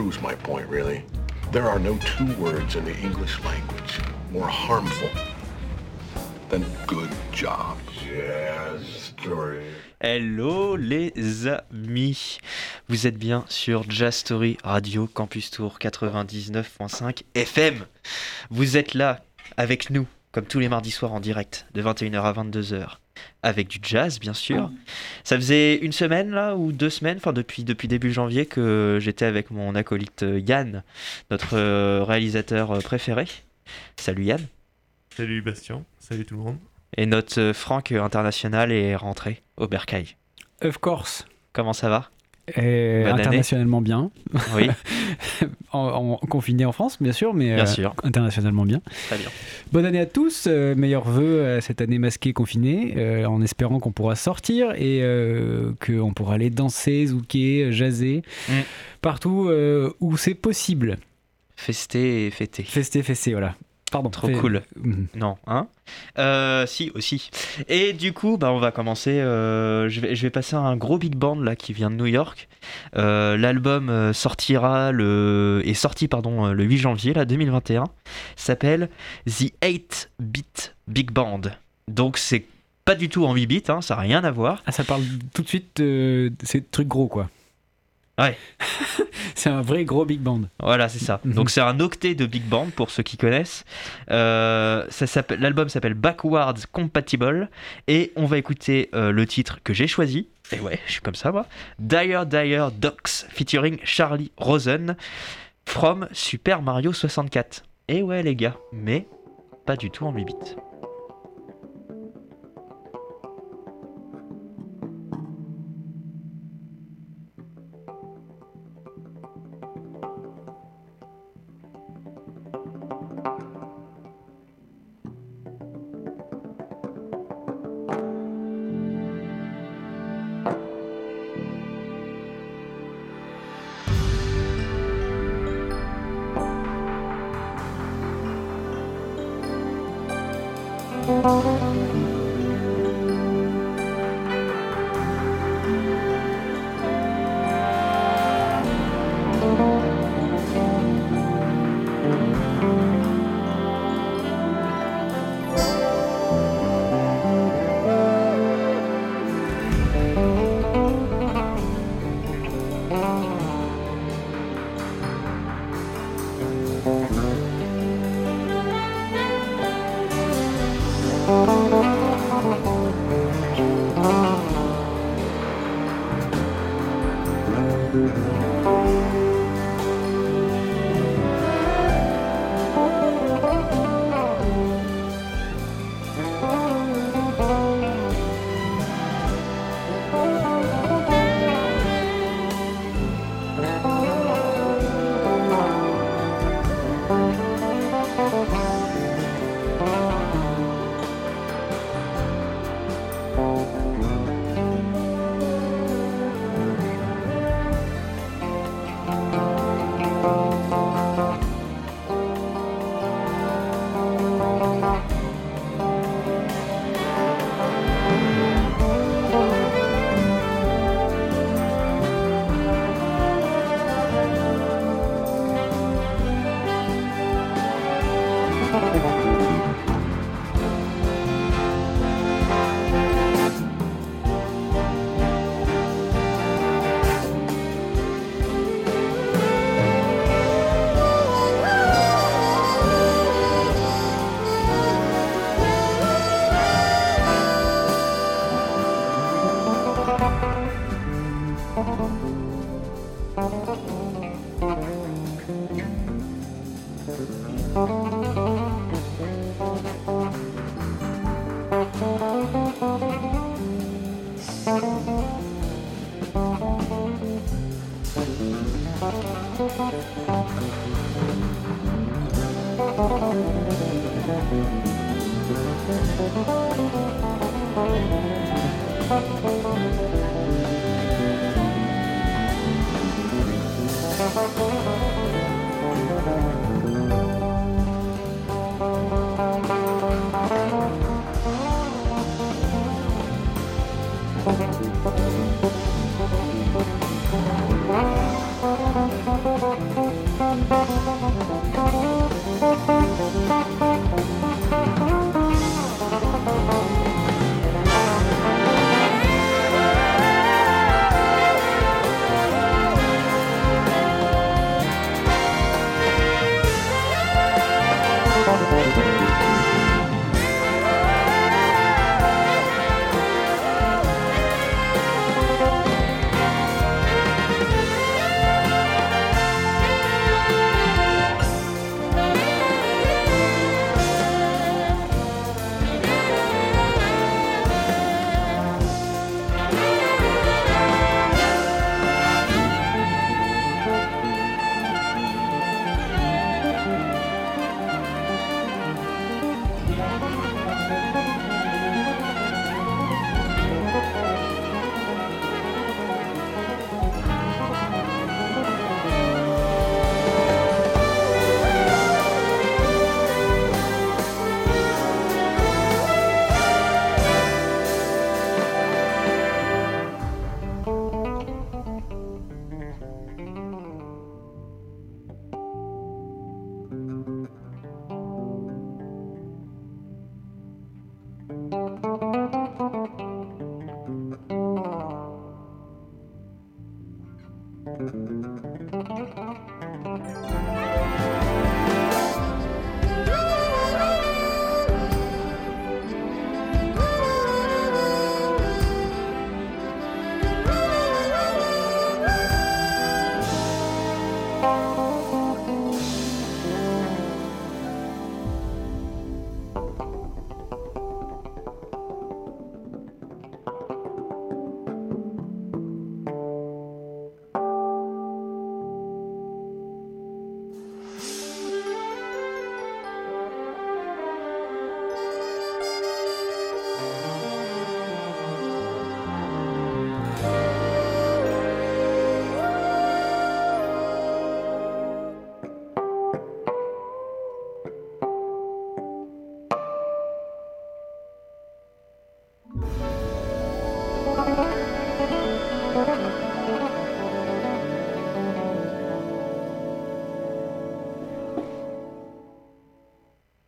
proves my point, really. There are no two words in the English language more harmful than good job. Jazz story. Hello les amis, vous êtes bien sur Jazz Story Radio Campus Tour 99.5 FM. Vous êtes là avec nous, comme tous les mardis soirs en direct, de 21h à 22h, avec du jazz bien sûr. Ça faisait une semaine là, ou deux semaines, enfin depuis, depuis début janvier, que j'étais avec mon acolyte euh, Yann, notre euh, réalisateur euh, préféré. Salut Yann. Salut Bastien, salut tout le monde. Et notre Franck international est rentré au Bercail. Of course. Comment ça va? Et internationalement bien. Oui, en, en- confiné en France, bien sûr, mais bien euh, sûr. internationalement bien. Très bien. Bonne année à tous. euh, meilleurs vœux à cette année masquée confinée, euh, en espérant qu'on pourra sortir et euh, qu'on pourra aller danser, zouker, jaser, Mm. partout euh, où c'est possible. Fester et fêter. Fester, fester, voilà. Pardon. Trop Fait- cool. Mhm. Non, hein? Euh, Si, aussi. Et du coup, bah, on va commencer. euh, je, vais, je vais passer un gros big band là qui vient de New York. Euh, L'album sortira le est sorti pardon le 8 janvier là 2021. S'appelle The 8 Bit Big Band. Donc c'est pas du tout en 8 bits, hein, ça n'a rien à voir. Ah, ça parle tout de suite de ces trucs gros, quoi. Ouais. c'est un vrai gros big band. Voilà, c'est ça. Mhm. Donc c'est un octet de big band pour ceux qui connaissent. Euh, L'album s'appelle Backwards Compatible et on va écouter euh, le titre que j'ai choisi. Et ouais, je suis comme ça moi. Dire Dire Docs featuring Charlie Rosen from Super Mario 64. Et ouais les gars, mais pas du tout en 8 bits.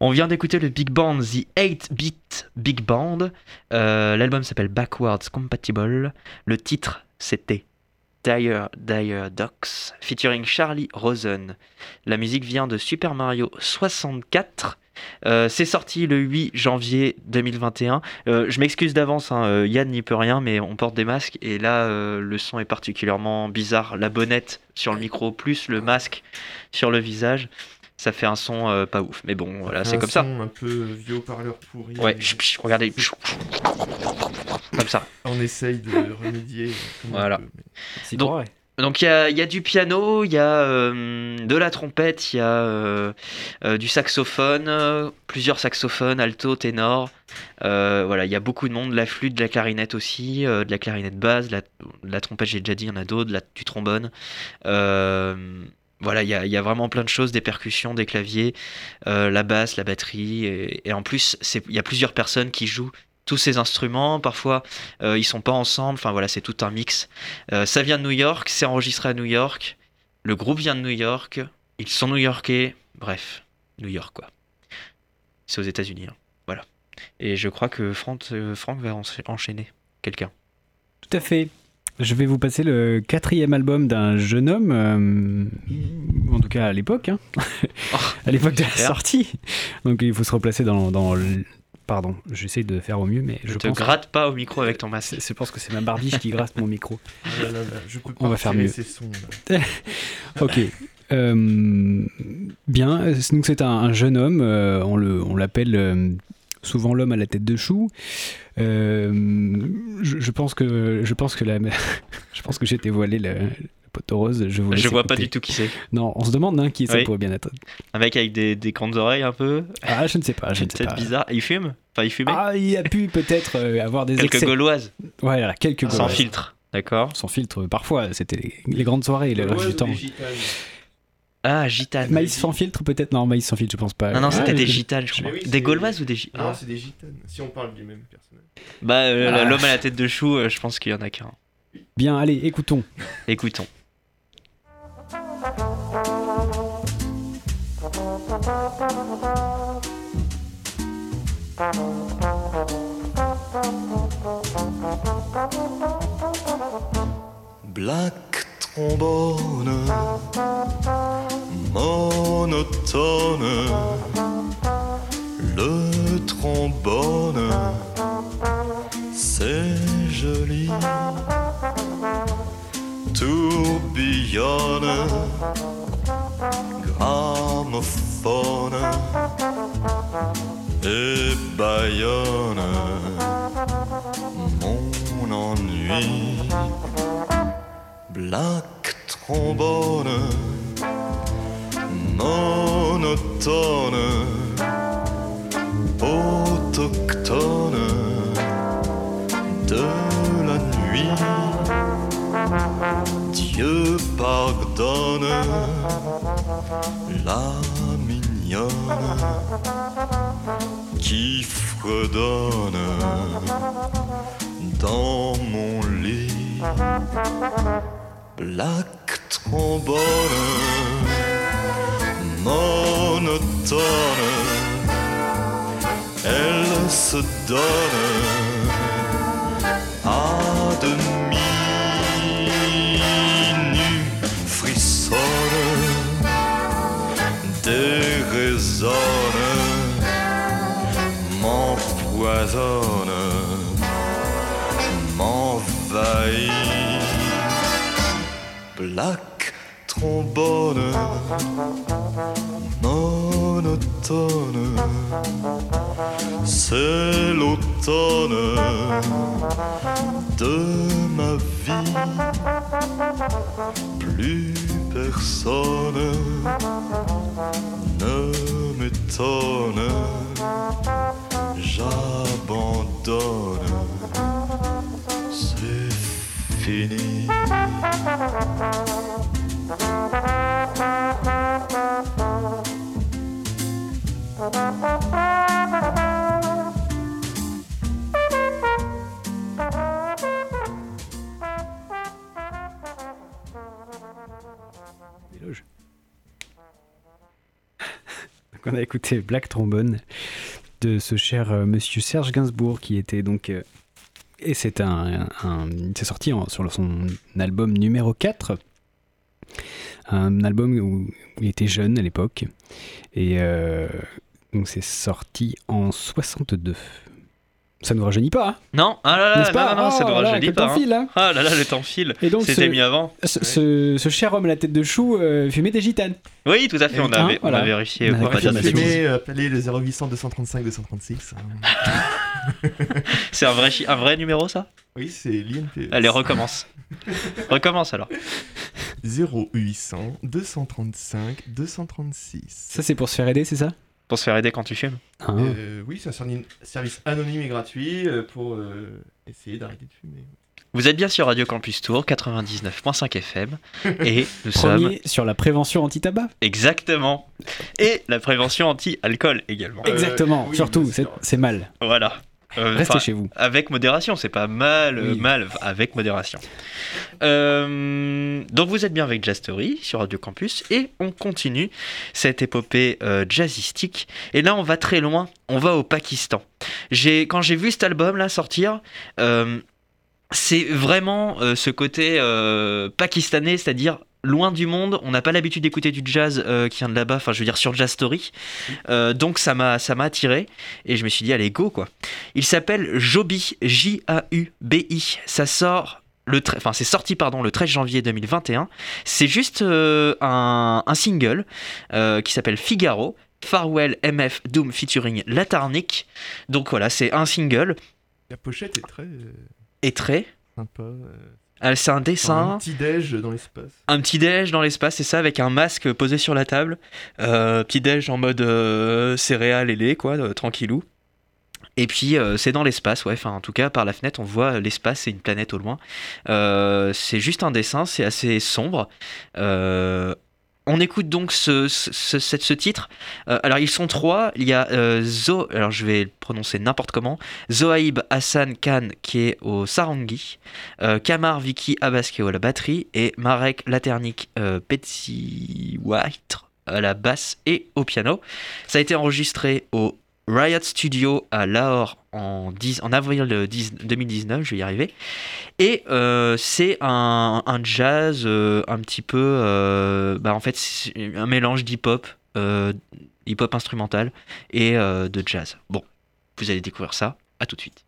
On vient d'écouter le Big Band, The 8-Bit Big Band. Euh, L'album s'appelle Backwards Compatible. Le titre, c'était Dire Dire Ducks, featuring Charlie Rosen. La musique vient de Super Mario 64. Euh, c'est sorti le 8 janvier 2021. Euh, je m'excuse d'avance, hein, Yann n'y peut rien, mais on porte des masques et là le son est particulièrement bizarre. La bonnette sur le micro plus le masque sur le visage, ça fait un son euh, pas ouf. Mais bon, voilà, c'est comme ça. son Un peu vieux haut-parleur pourri. Ouais, chut, chut, regardez, chut, comme ça. On essaye de remédier. Voilà. C'est Donc- vrai. Donc il y a, il y a du piano, il y a euh, de la trompette, il y a euh, euh, du saxophone, euh, plusieurs saxophones, alto, ténor. Euh, voilà, il y a beaucoup de monde, de la flûte, de la clarinette aussi, euh, de la clarinette basse, de la, de la trompette, j'ai déjà dit, il y en a d'autres, du trombone. Voilà, il y a, vraiment plein de choses, des percussions, des claviers, euh, la basse, la batterie, et, en plus, il y a plusieurs personnes qui jouent tous ces instruments. Parfois, euh, ils sont pas ensemble. Enfin voilà, c'est tout un mix. Euh, ça vient de New York, c'est enregistré à New York. Le groupe vient de New York. Ils sont new-yorkais. Bref, New York quoi. C'est aux États-Unis. hein. Voilà. Et je crois que Franck, euh, Franck va en- enchaîner quelqu'un. Tout à fait. Je vais vous passer le quatrième album d'un jeune homme, euh, en tout cas à l'époque, hein. à l'époque de la sortie. Donc il faut se replacer dans, Pardon, j'essaie de faire au mieux, mais je Ne te pense. gratte pas au micro avec ton masque. C'est c'est parce que c'est ma barbiche qui gratte mon micro. Ah là là là, je peux On va faire mieux. ces sons. là. Ok. Euh, bien, Euh, donc c'est un, un jeune homme, euh, on le- on l'appelle euh, souvent l'homme à la tête de chou. Euh, je, je pense que je pense que la, je pense que j'ai dévoilé le, le poteau rose. Je, vous Je vois pas du tout qui c'est. Non, on se demande hein, qui ça Oui. pourrait bien être. Un mec avec des, des grandes oreilles un peu, Ah, je ne sais pas, je ne sais tête pas. bizarre. Il fume? Enfin, il fumait? Ah, il a pu peut-être euh, avoir des Quelques excès. gauloises, Voilà, quelques sans gauloises. filtre. D'accord Sans filtre, parfois, c'était les, les grandes soirées, le reste du temps. Ah, gitane. Maïs sans filtre, peut-être? Non, maïs sans filtre, je pense pas. Non, non, Ah, c'était des gitanes, je crois. oui, des gauloises ou des gitanes Non, c'est des gitanes. Si on parle du même personnage. Bah, euh, Ah. l'homme à la tête de chou, euh, je pense qu'il y en a qu'un. Bien, allez, écoutons. Écoutons. Black trombone, monotone, le trombone, c'est joli, tourbillonne, gramophone. Et baillonne mon ennui. Black trombone, monotone, autochtone de la nuit. Dieu pardonne la mignonne qui fredonne dans mon lit. Black trombone, monotone, elle se donne à demi nue, frissonne, déraisonne, m'empoisonne, Black trombone, monotone, c'est l'automne de ma vie. Plus personne ne m'étonne, j'abandonne, Donc on a écouté Black Trombone de ce cher euh, monsieur Serge Gainsbourg qui était donc euh, et c'est un, c'est sorti sur son album numéro 4 un album où, où il était jeune à l'époque. Et euh, donc c'est sorti en 62 ça nous rajeunit pas hein, Non, ah là là, pas non, non, non, ça Oh ne là, rajeunit que pas. temps hein. file, hein. Ah là là, le temps file. et donc C'était mis avant. ce, ce- ce cher homme à la tête de chou euh, fumait des gitanes Oui, tout à fait, on Hein, avait, on voilà. a vérifié. On pas dire de confirmé. bêtises. Fumé, appelez le 0800 235 236. hein. C'est un vrai, un vrai numéro, ça? Oui, c'est l'INPE. Allez, recommence. recommence alors. 0800 235 236. ça c'est pour se faire aider c'est ça? Pour se faire aider quand tu fumes. Hein Euh, oui, c'est un service anonyme et gratuit euh, pour euh, essayer d'arrêter de fumer. Vous êtes bien sur Radio Campus Tour 99.5 FM et nous sommes sur la prévention anti-tabac exactement et la prévention anti-alcool également. Euh, Exactement, oui, surtout, c'est mal. Voilà. Euh, Restez chez vous. Avec modération, c'est pas mal, Oui. mal, avec modération. Euh, donc vous êtes bien avec Jazz Story sur Radio Campus et on continue cette épopée euh, jazzistique. Et là, on va très loin, on va au Pakistan. Quand j'ai vu cet album là sortir, c'est vraiment ce côté pakistanais, c'est-à-dire loin du monde. On n'a pas l'habitude d'écouter du jazz euh, qui vient de là-bas, enfin je veux dire sur Jazz Story. Euh, donc ça m'a ça m'a attiré et je me suis dit allez go quoi. Il s'appelle Joby J A U B I. Ça sort le enfin c'est sorti pardon le 13 janvier 2021. C'est juste euh, un, un single euh, qui s'appelle Figaro. Farewell MF Doom featuring Latarnik. Donc voilà, c'est un single La pochette est très et très. sympa. Euh, C'est un dessin. Un petit déj dans l'espace. Un petit déj dans l'espace, c'est ça, avec un masque posé sur la table. Euh, petit déj en mode euh, céréales et lait, quoi, euh, tranquillou. Et puis c'est dans l'espace, ouais. Enfin, en tout cas, par la fenêtre, on voit l'espace et une planète au loin. C'est juste un dessin, c'est assez sombre. On écoute donc ce, titre. Euh, alors ils sont trois. Il y a euh, Zo, alors je vais le prononcer n'importe comment. Zohaib Hassan Khan qui est au sarangi, euh, Kamar Vicky Abbas qui est à la batterie et Marek Laternik Petsy White à la basse et au piano. Ça a été enregistré au Riot Studio à Lahore en, 10 en avril de 10 2019, je vais y arriver. Et euh, c'est un, jazz euh, un petit peu, euh, bah en fait, un mélange d'hip-hop, euh, hip-hop instrumental et euh, de jazz. Bon, vous allez découvrir ça. À tout de suite.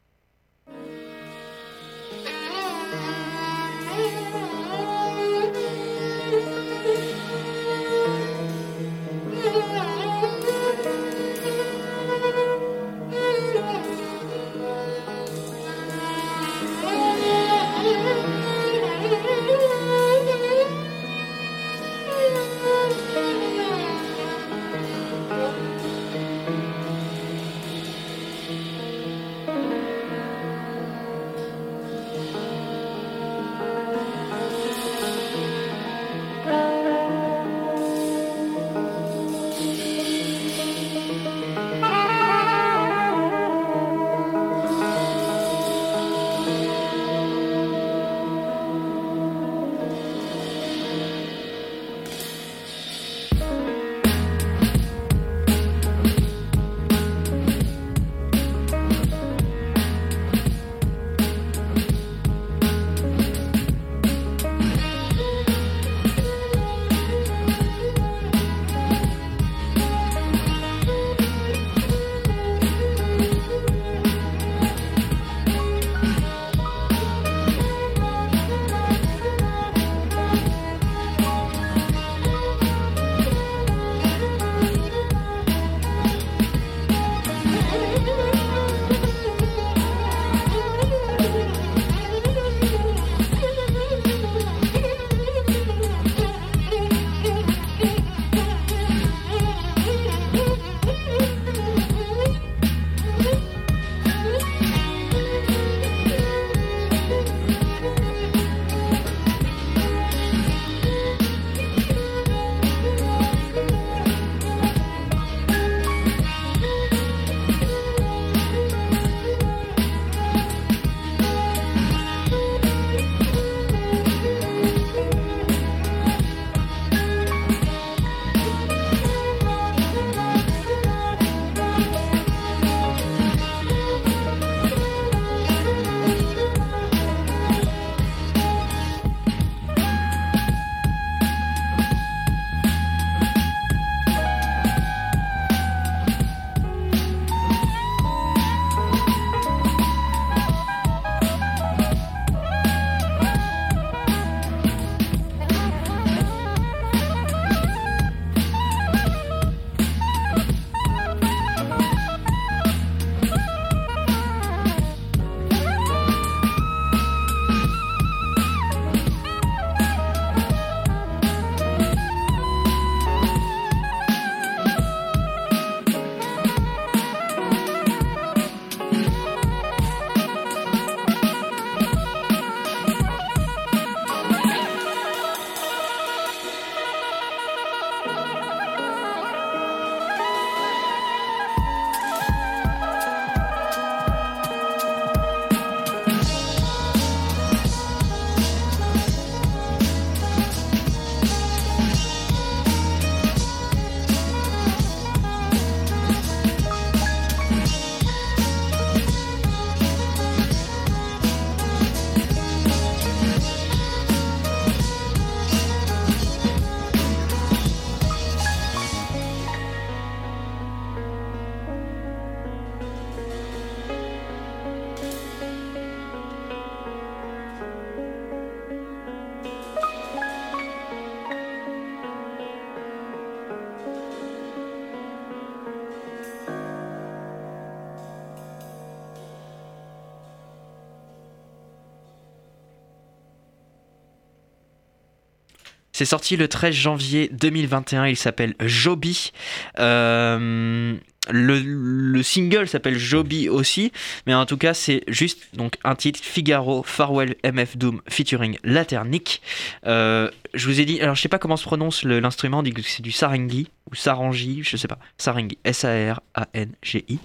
C'est sorti le 13 janvier 2021. Il s'appelle Joby. Euh, le, le single s'appelle Joby aussi, mais en tout cas c'est juste donc un titre Figaro Farewell MF Doom featuring Laternic. Euh, je vous ai dit, alors je sais pas comment se prononce l'instrument, c'est du sarangi ou sarangi, je sais pas, sarangi, S-A-R-A-N-G-I.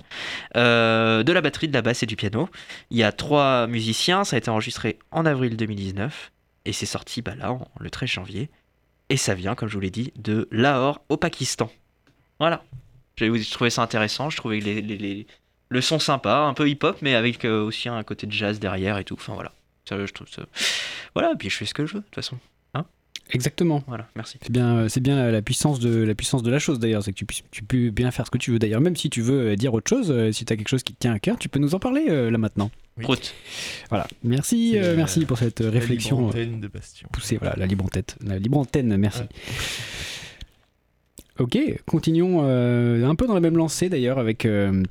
Euh, de la batterie, de la basse et du piano. Il y a trois musiciens, ça a été enregistré en avril 2019 et c'est sorti bah, là le 13 janvier. Et ça vient, comme je vous l'ai dit, de Lahore au Pakistan. Voilà. Je trouvais ça intéressant, je trouvais le son sympa, un peu hip-hop, mais avec euh, aussi un côté de jazz derrière et tout. Enfin voilà. Ça, je trouve ça... Voilà, puis je fais ce que je veux, de toute façon. Exactement. Voilà, merci. C'est bien, c'est bien la puissance de la puissance de la chose d'ailleurs, c'est que tu, puisses- tu peux bien faire ce que tu veux d'ailleurs, même si tu veux euh, dire autre chose, euh, si tu as quelque chose qui te tient à cœur, tu peux nous en parler euh, là maintenant. Oui. Prout. Voilà, merci, euh, merci pour cette euh, La réflexion libre euh, antenne de Bastion. poussée, voilà, la libre antenne, la libre antenne, merci. Ouais. Ok, continuons euh, un peu dans la même lancée d'ailleurs avec euh,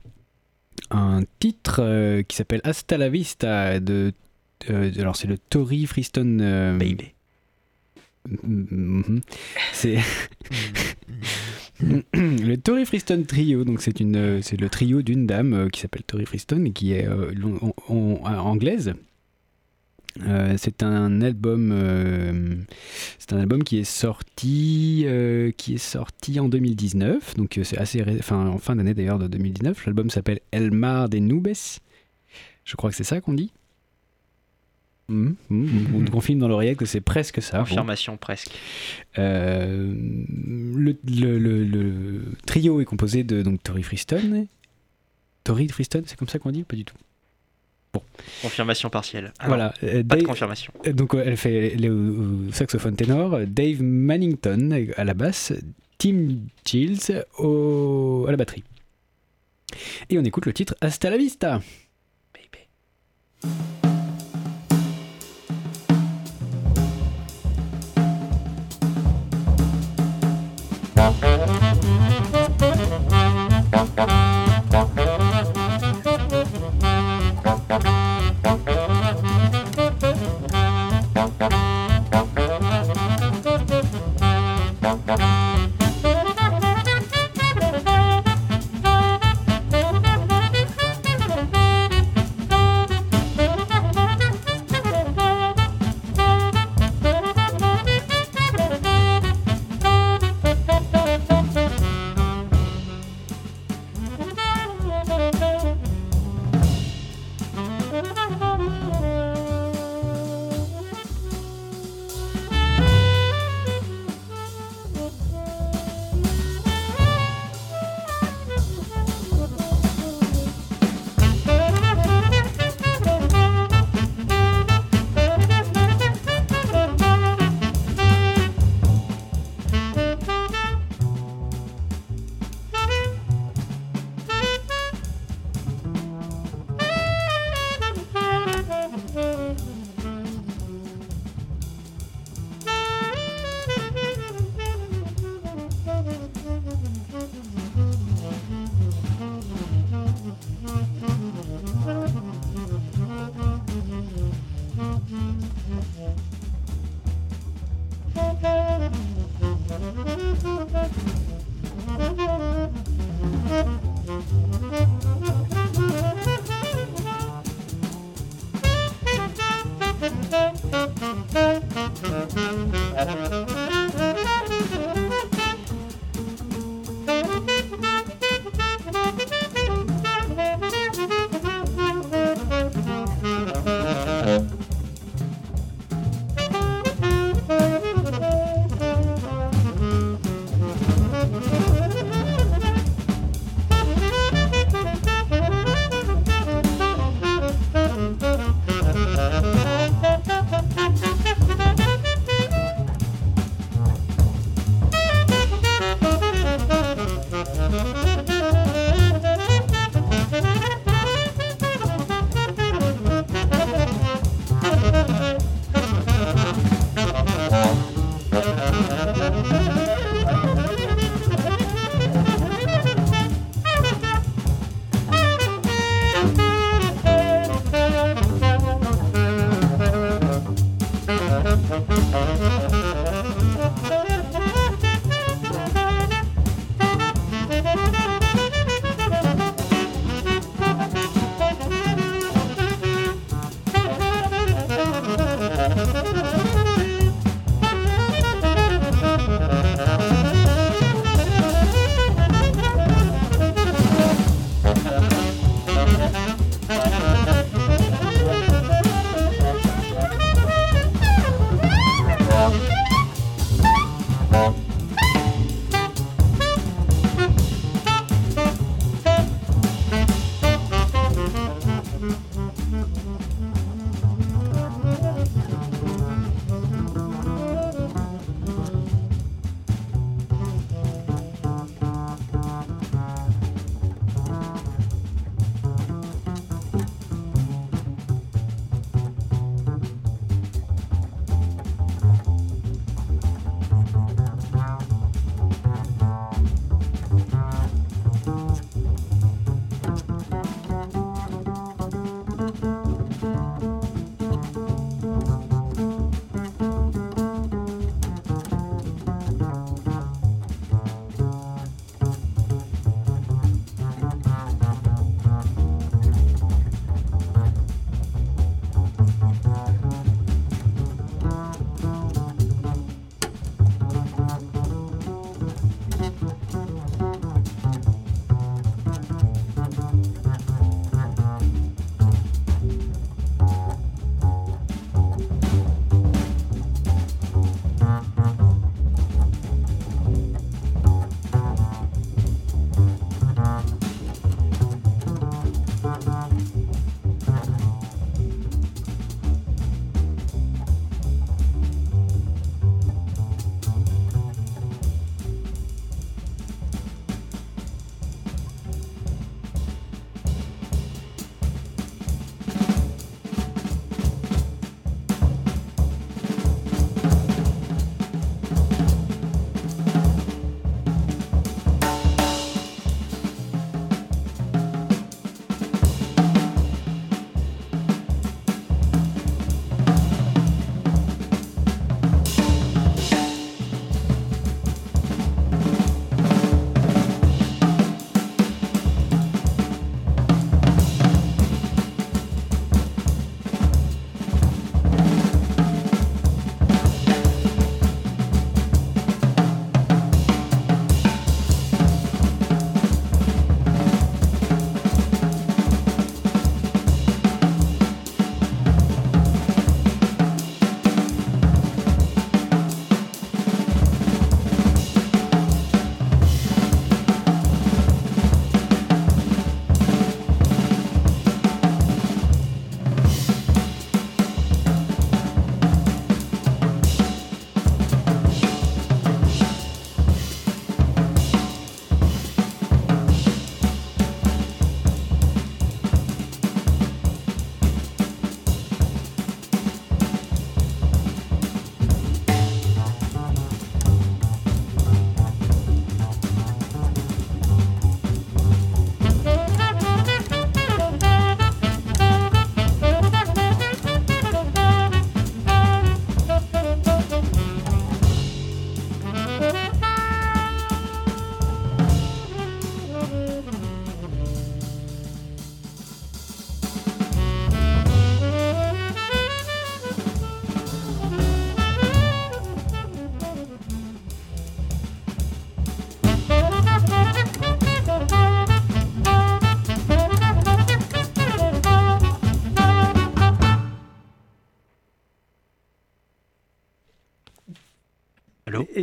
un titre euh, qui s'appelle Hasta la Vista de, euh, alors c'est le Tory Freestone euh, Baby. Mhm. C'est le Tori Freestone Trio. Donc c'est une, euh, c'est le trio d'une dame euh, qui s'appelle Tori Freestone et qui est euh, en- anglaise. Euh, c'est un album, euh, c'est un album qui est sorti, euh, qui est sorti en 2019. Donc euh, c'est assez, enfin en fin d'année d'ailleurs de 2019. L'album s'appelle El Mar de Nubes. Je crois que c'est ça qu'on dit. Mhm. On te confirme dans l'oreillette que c'est presque ça. Bon. Confirmation presque. Euh, le, le- le- le trio est composé de donc Tori Freestone. Tori Freestone, c'est comme ça qu'on dit Pas du tout? Confirmation partielle. Alors, voilà. euh, Pas de Dave- confirmation. donc euh, elle fait le saxophone ténor, Dave Mannington à la basse, Tim Chills au, à la batterie. Et on écoute le titre Hasta la vista. Baby. Thank you. Bye.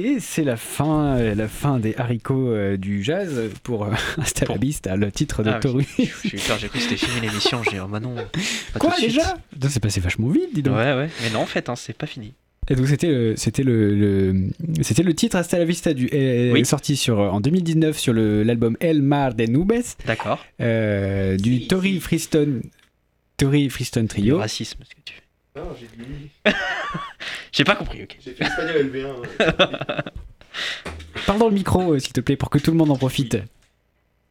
Et c'est la fin, la fin des haricots euh, du jazz pour euh, Pour- vista, le titre de Ah, Toru. J'ai eu peur, j'ai cru que c'était fini l'émission. J'ai dit, oh bah non. pas Quoi tout de suite. déjà C'est passé vachement vite, dis donc. Ouais, ouais. Mais non, en fait, hein, c'est pas fini. Et donc c'était le, c'était le, le- c'était le titre Hasta la vista du est Oui. sorti sur en 2019 sur le- l'album El Mar de Nubes D'accord. euh, du Si, Tori si. Freestone Tori Freestone Le Trio. racisme, ce que tu fais. Non, j'ai dit. J'ai pas compris, ok. J'ai fait espagnol LV1. ouais. Parle dans le micro euh, s'il te plaît pour que tout le monde en profite.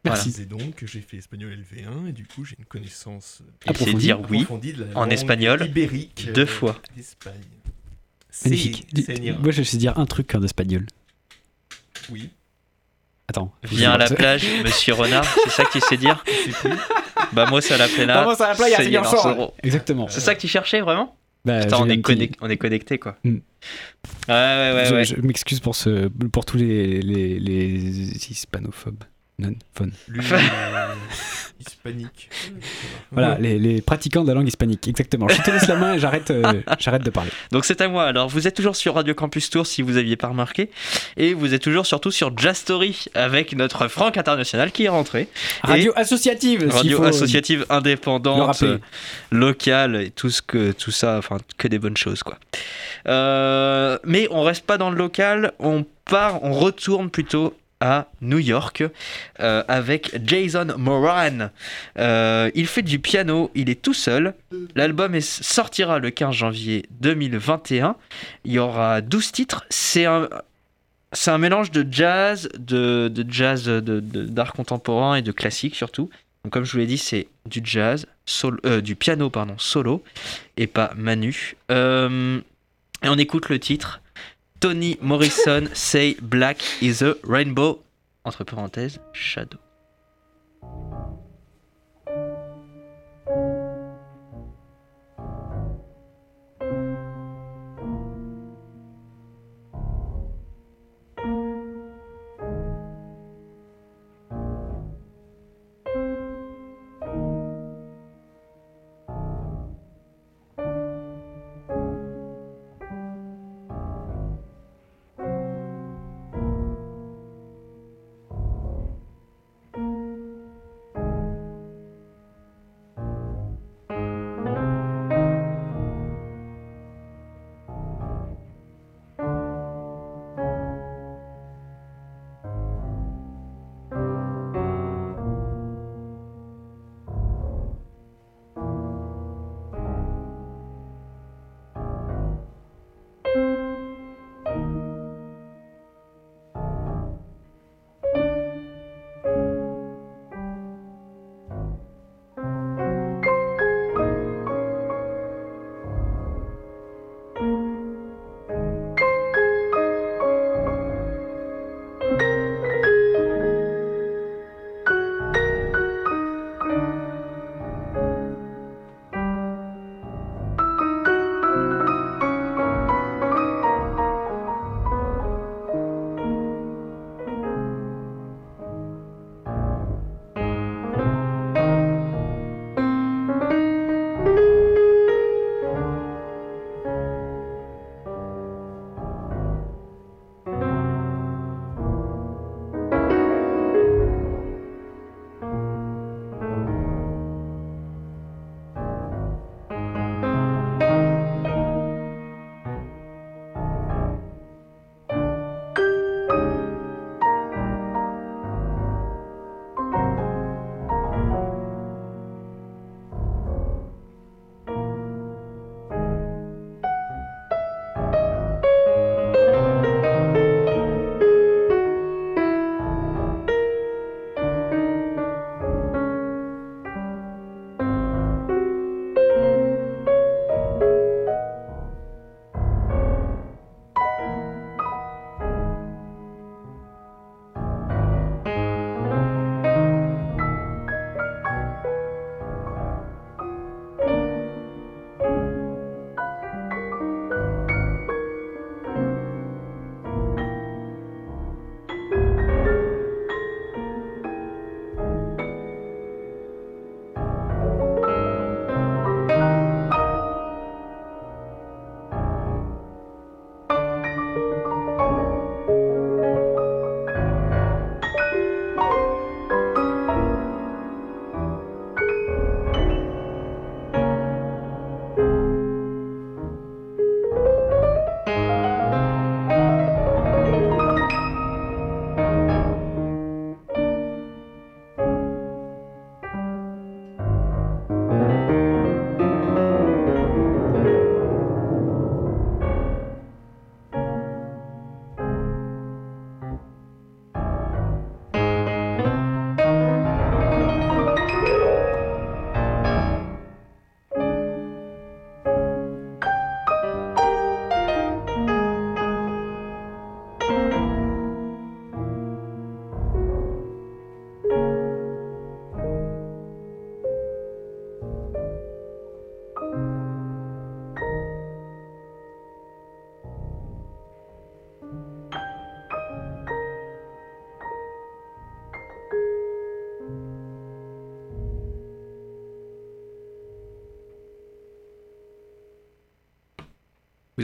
Merci. disais donc que j'ai fait espagnol LV1 et du coup j'ai une connaissance euh, Et c'est Approfondi. dire oui. approfondie de la en langue espagnol, ibérique deux euh, fois. Magnifique. Moi je sais dire un truc en espagnol. Oui. Attends. Viens à la plage, monsieur Renard, c'est ça que tu sais dire. Bah moi c'est à la plena. Vamos a la playa, Señor señor Zorro. Zorro. Exactement. C'est ça que tu cherchais vraiment? Bah, Putain, on est, de connect- dire- on est connecté quoi. Mm. Ouais, ouais, ouais. je ouais. je m'excuse pour, ce, pour tous les, les, les hispanophobes. Non, fun. Euh, hispanique. Voilà, Ouais. les, les pratiquants de la langue hispanique. Exactement. Je te laisse la main et j'arrête, euh, j'arrête de parler. Donc c'est à moi. Alors vous êtes toujours sur Radio Campus Tour si vous aviez pas remarqué, et vous êtes toujours surtout sur Jazz Story avec notre Franck International qui est rentré. Radio associative. s'il Radio faut, euh, associative indépendante, euh, locale et tout ce que tout ça, enfin que des bonnes choses quoi. Euh, mais on reste pas dans le local, on part, on retourne plutôt à New York euh, avec Jason Moran. Euh, il fait du piano, il est tout seul. L'album sortira le 15 janvier 2021. Il y aura 12 titres. C'est un, mélange de jazz, de, jazz de- de- d'art contemporain et de classique surtout. Comme je vous l'ai dit, c'est du jazz, solo, euh, du piano pardon, solo et pas Manu. Et on écoute le titre Tony Morrison Say Black is a Rainbow entre parenthèses Shadow.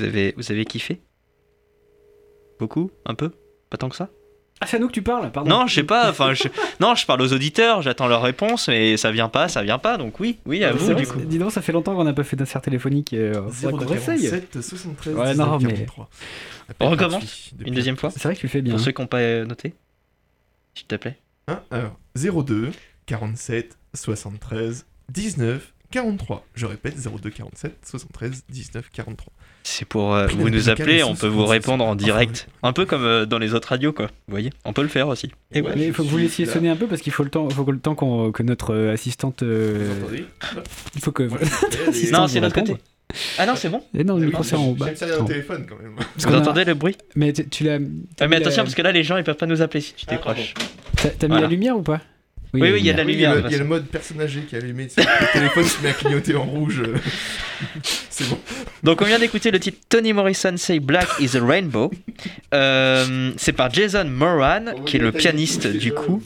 Vous avez, vous avez kiffé Beaucoup Un peu Pas tant que ça Ah, c'est à nous que tu parles, pardon. Non, je sais pas. Enfin, je... non, je parle aux auditeurs. J'attends leur réponse, mais ça vient pas, ça vient pas. Donc oui, oui, à C'est vous du coup. Dis donc, ça fait longtemps qu'on n'a pas fait d'insert téléphonique. euh, réessaye. 047 73 Ouais, non, 19 mais- 43. On recommence Une deuxième fois C'est vrai que tu le fais bien. Pour ceux qui n'ont pas euh, noté, s'il te plaît. Hein, alors, 02 47 73 19 43. Je répète, 02 47 73 19 43. C'est pour euh, vous nous appeler, on peut vous répondre en sous- direct, un peu comme euh, dans les autres radios quoi. Vous voyez, on peut le faire aussi. Et ouais, Mais il faut que vous laissiez là. sonner un peu parce qu'il faut le temps, faut que le temps qu'on- que notre euh, assistante. euh, Vous entendez? il faut que. Non, c'est répondre. côté. Ah non, c'est bon. Et non, le micro c'est en haut. J'aime Bah, ça aller au attends. téléphone quand même. Parce Vous a- entendez le bruit? Mais tu tu l'as. Ah, Mais attention la- parce que là les gens ils peuvent pas nous appeler si tu Ah, décroches. T'as t'as mis Voilà. la lumière ou pas? Oui, oui, il y a de la Oui, il y a lumière. il y a le mode personne âgée qui est allumé. Le téléphone se met à clignoter en rouge. euh. C'est bon. Donc on vient d'écouter le titre Tony Morrison Say Black is a Rainbow. Euh, c'est par Jason Moran qui est le pianiste du coup.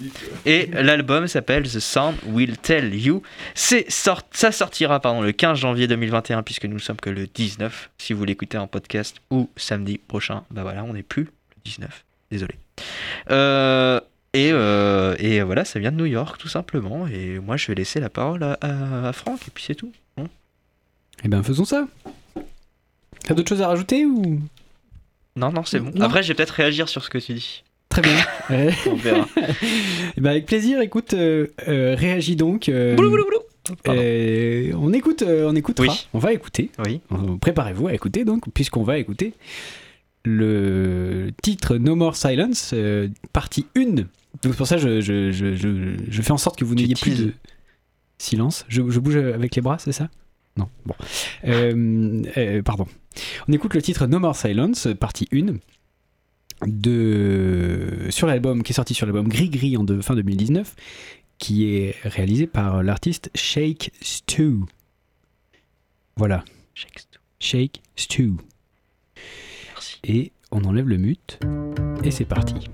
Et l'album s'appelle The Sound Will Tell You. C'est sort- ça sortira pardon, le 15 janvier 2021 puisque nous ne sommes que le 19. Si vous l'écoutez en podcast ou samedi prochain, bah voilà, on n'est plus le 19. Désolé. Euh, et, euh, et voilà, ça vient de New York tout simplement. Et moi je vais laisser la parole à, à- à Franck et puis c'est tout. Hein Eh ben, faisons ça. T'as d'autres choses à rajouter ou? Non, non, c'est bon. Non. Après, je vais peut-être réagir sur ce que tu dis. Très bien. Ouais. On verra. Eh ben, avec plaisir. Écoute, euh, euh, réagis donc. Boulou, boulou, boulou. Euh, on écoute, euh, on écoutera. Oui. On va écouter. Oui. Préparez-vous à écouter donc, puisqu'on va écouter le titre No More Silence, euh, partie 1. Donc c'est pour ça que je, je, je, je, fais en sorte que vous n'ayez plus de silence. Je, bouge avec les bras, c'est ça? Non. Bon. Euh, euh, pardon. On écoute le titre No More Silence, partie 1. De, sur l'album qui est sorti sur l'album Gris Gris en de, fin 2019 qui est réalisé par l'artiste Shake Stew. Voilà, Shakespeare. Shake Stew. Merci. Et on enlève le mute. Et c'est parti.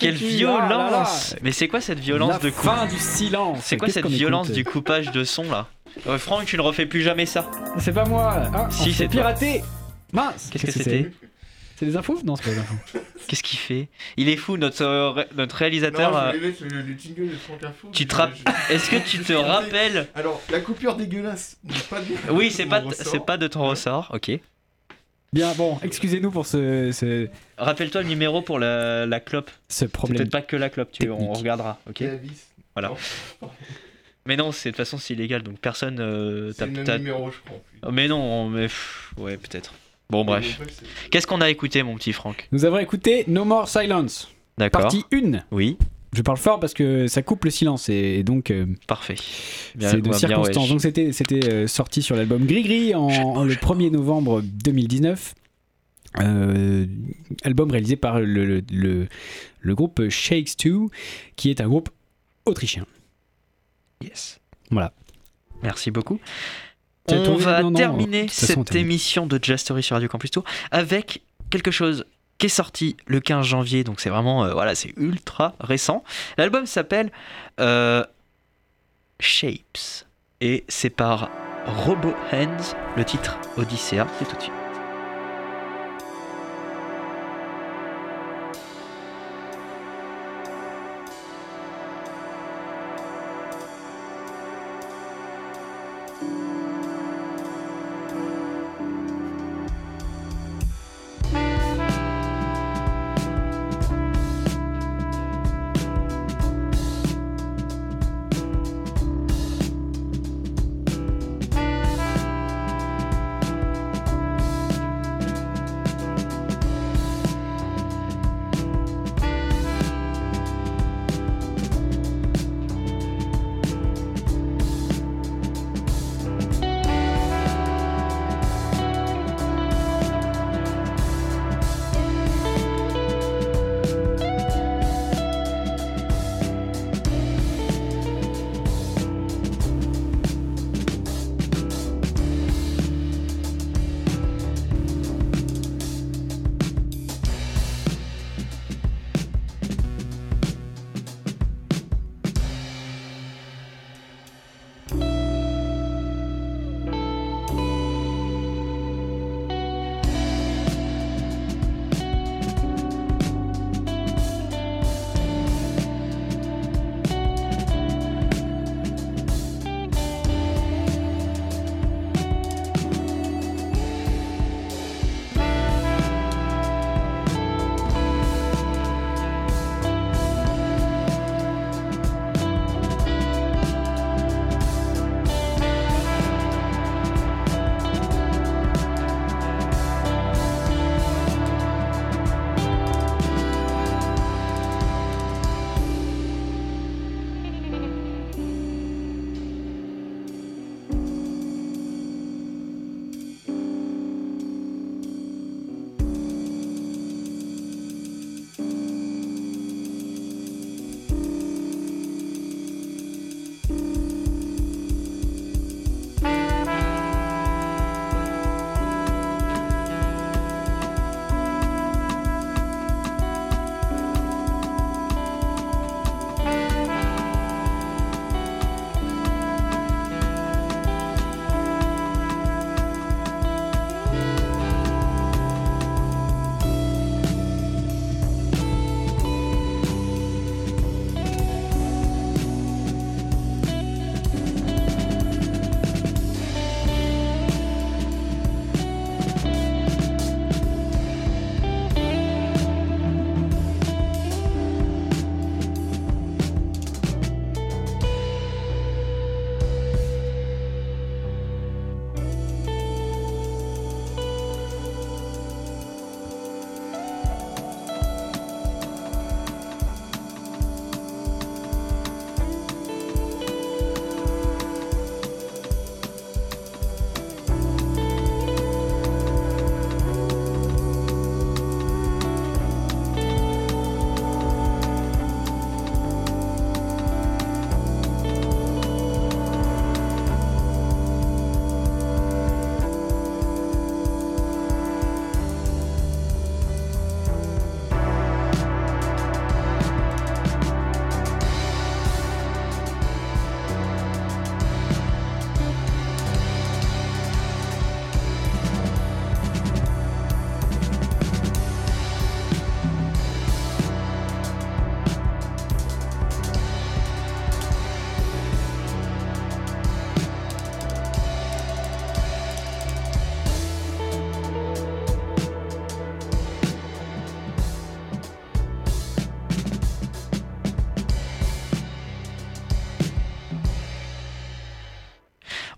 Quelle fais-tu Ah là là violence Mais c'est quoi cette violence La de coup fin du silence. C'est quoi cette violence du coupage de son là Euh, Franck, tu ne refais plus jamais ça. C'est pas moi. Ah, Si, c'est pirater. Mince. Qu'est-ce que c'était C'est des infos Non, c'est pas des infos. Qu'est-ce qu'il fait Il est fou, notre, euh, ré- notre réalisateur. Non, euh, je voulais mettre le, le jingle de Franck Info. tu te Est-ce que tu te rappelles Alors, la coupure dégueulasse n'est pas de... Oui, c'est pas, c'est pas de ton ressort, ok. Bien, bon, excusez-nous pour ce, ce, Rappelle-toi le numéro pour la, la clope. ce C'est problème. peut-être pas que la clope, tu, on regardera, ok. Voilà. Mais non, c'est de toute façon c'est illégal, donc personne euh, C'est tape- le même numéro, je crois. Mais non, mais pff, ouais, peut-être. Bon, bref. Qu'est-ce qu'on a écouté, mon petit Franck? Nous avons écouté No More Silence, D'accord. partie 1. Oui, Je parle fort parce que ça coupe le silence et, donc euh, parfait. c'est de bien, circonstance. ouais. Donc c'était c'était euh, sorti sur l'album Gris Gris en, en le 1er novembre 2019. Euh, album réalisé par le, le, le- le groupe Shakes 2 qui est un groupe autrichien. Yes. Voilà. Merci beaucoup. On va Non, terminer cette émission de Jazz Story sur Radio Campus Tour avec quelque chose qui est sorti le 15 janvier, donc c'est vraiment, euh, voilà, c'est ultra récent. L'album s'appelle euh, Shapes et c'est par Robo Hands, le titre Odyssea, c'est tout de suite.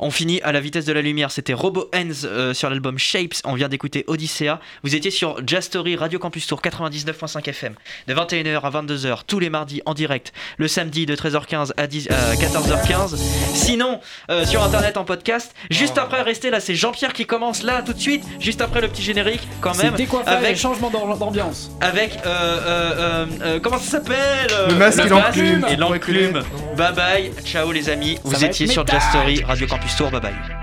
On finit à la vitesse de la lumière. C'était Robo Ends euh, sur l'album Shapes. On vient d'écouter Odyssea. Vous étiez sur Jazz Story Radio Campus Tour 99.5 FM de 21h à 22h tous les mardis en direct. Le samedi de 13h15 à, 10 à 14h15. Sinon, euh, sur internet en podcast. Juste après, restez là. C'est Jean-Pierre qui commence là tout de suite. Juste après le petit générique, quand même. Avec, changement d'am- d'ambiance. avec euh, euh, euh, euh, comment ça s'appelle euh, Le masque et l'enclume. et l'enclume. Bye bye. Ciao les amis. Vous étiez sur. Jazz Story Radio Campus histoire. Bye bye.